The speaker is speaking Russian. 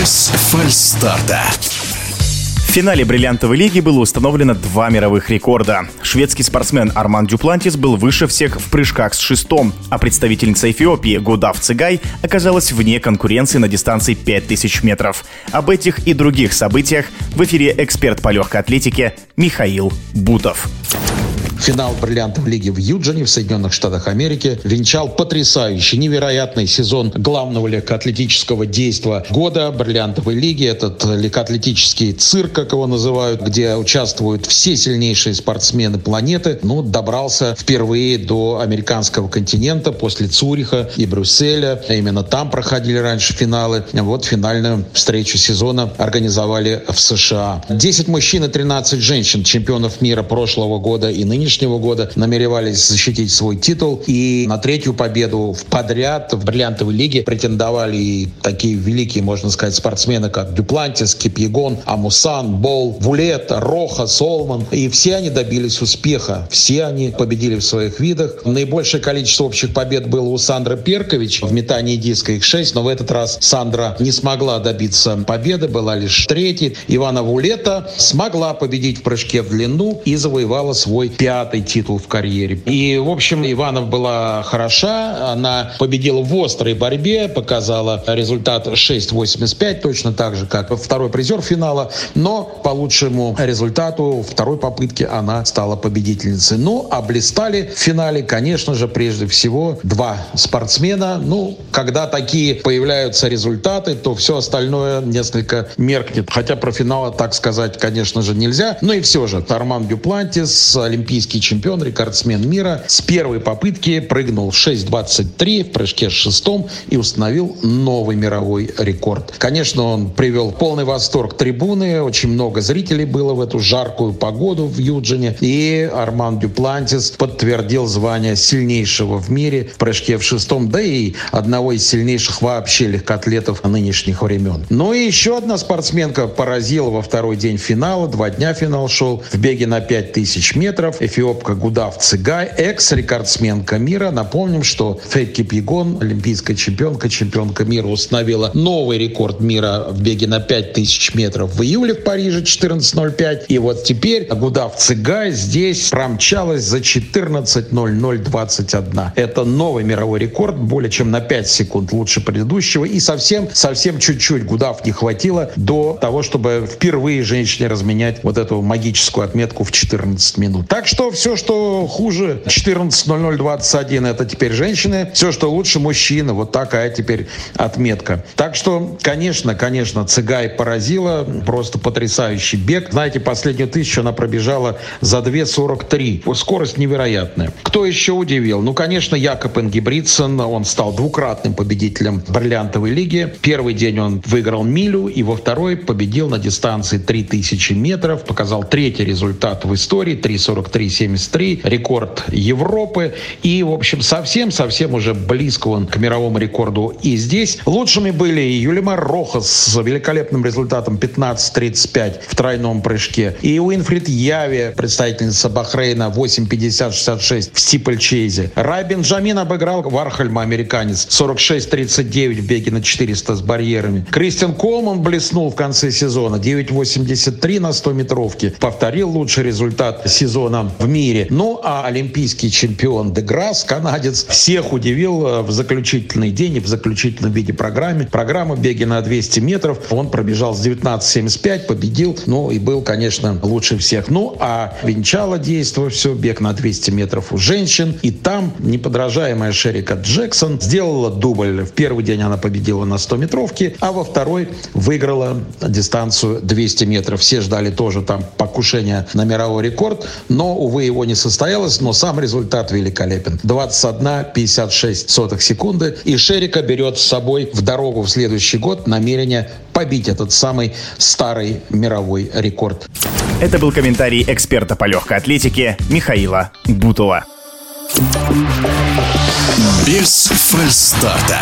Без фальстарта. В финале бриллиантовой лиги было установлено два мировых рекорда. Шведский спортсмен Арман Дюплантис был выше всех в прыжках с шестом, а представительница Эфиопии Гудав Цигай оказалась вне конкуренции на дистанции 5000 метров. Об этих и других событиях в эфире эксперт по легкой атлетике Михаил Бутов. Финал бриллиантовой лиги в Юджине в Соединенных Штатах Америки венчал потрясающий, невероятный сезон главного легкоатлетического действа года бриллиантовой лиги. Этот легкоатлетический цирк, как его называют, где участвуют все сильнейшие спортсмены планеты, ну, добрался впервые до американского континента после Цуриха и Брюсселя. Именно там проходили раньше финалы. Вот финальную встречу сезона организовали в США. 10 мужчин и 13 женщин, чемпионов мира прошлого года и нынешнего нынешнего года намеревались защитить свой титул. И на третью победу в подряд в бриллиантовой лиге претендовали и такие великие, можно сказать, спортсмены, как Дюплантис, Кипьегон, Амусан, Бол, Вулет, Роха, Солман. И все они добились успеха. Все они победили в своих видах. Наибольшее количество общих побед было у Сандры Перкович. В метании диска их шесть, но в этот раз Сандра не смогла добиться победы, была лишь третьей. Ивана Вулета смогла победить в прыжке в длину и завоевала свой пятый пятый титул в карьере. И, в общем, Иванов была хороша. Она победила в острой борьбе, показала результат 6.85, точно так же, как второй призер финала. Но по лучшему результату второй попытки она стала победительницей. Ну, а блистали в финале, конечно же, прежде всего два спортсмена. Ну, когда такие появляются результаты, то все остальное несколько меркнет. Хотя про финал так сказать, конечно же, нельзя. Но и все же, Арман Дюплантис, олимпийский олимпийский чемпион, рекордсмен мира, с первой попытки прыгнул 6.23 в прыжке с шестом и установил новый мировой рекорд. Конечно, он привел полный восторг трибуны, очень много зрителей было в эту жаркую погоду в Юджине, и Арман Дюплантис подтвердил звание сильнейшего в мире в прыжке в шестом, да и одного из сильнейших вообще легкоатлетов нынешних времен. Ну и еще одна спортсменка поразила во второй день финала, два дня финал шел в беге на 5000 метров эфиопка Гудав Цигай, экс-рекордсменка мира. Напомним, что Фейт Кипьегон, олимпийская чемпионка, чемпионка мира, установила новый рекорд мира в беге на 5000 метров в июле в Париже 14.05. И вот теперь Гудав Цигай здесь промчалась за 14.0021. Это новый мировой рекорд, более чем на 5 секунд лучше предыдущего. И совсем, совсем чуть-чуть Гудав не хватило до того, чтобы впервые женщине разменять вот эту магическую отметку в 14 минут. Так что все, что хуже 14.0021, это теперь женщины. Все, что лучше мужчины. Вот такая теперь отметка. Так что, конечно, конечно, Цыгай поразила. Просто потрясающий бег. Знаете, последнюю тысячу она пробежала за 2.43. Скорость невероятная. Кто еще удивил? Ну, конечно, Якоб Энгибридсон. Он стал двукратным победителем бриллиантовой лиги. Первый день он выиграл милю, и во второй победил на дистанции 3000 метров. Показал третий результат в истории. 3.43 73, рекорд Европы. И, в общем, совсем-совсем уже близко он к мировому рекорду. И здесь лучшими были Юлимар Рохас с великолепным результатом 15.35 в тройном прыжке. И Уинфрид Яви, представительница Бахрейна, 8.50-66 в стипльчейзе. Рай Бенджамин обыграл Вархальма, американец, 46.39 в беге на 400 с барьерами. Кристиан Колман блеснул в конце сезона, 9.83 на 100 метровке. Повторил лучший результат сезона в мире. Ну, а олимпийский чемпион Деграсс, канадец, всех удивил э, в заключительный день и в заключительном виде программы. Программа беги на 200 метров. Он пробежал с 19.75, победил, ну и был, конечно, лучше всех. Ну, а венчало действие все, бег на 200 метров у женщин. И там неподражаемая Шерика Джексон сделала дубль. В первый день она победила на 100 метровке, а во второй выиграла дистанцию 200 метров. Все ждали тоже там покушения на мировой рекорд, но, увы, его не состоялось, но сам результат великолепен. 21,56 секунды. И Шерика берет с собой в дорогу в следующий год намерение побить этот самый старый мировой рекорд. Это был комментарий эксперта по легкой атлетике Михаила Бутова. Без фальстарта.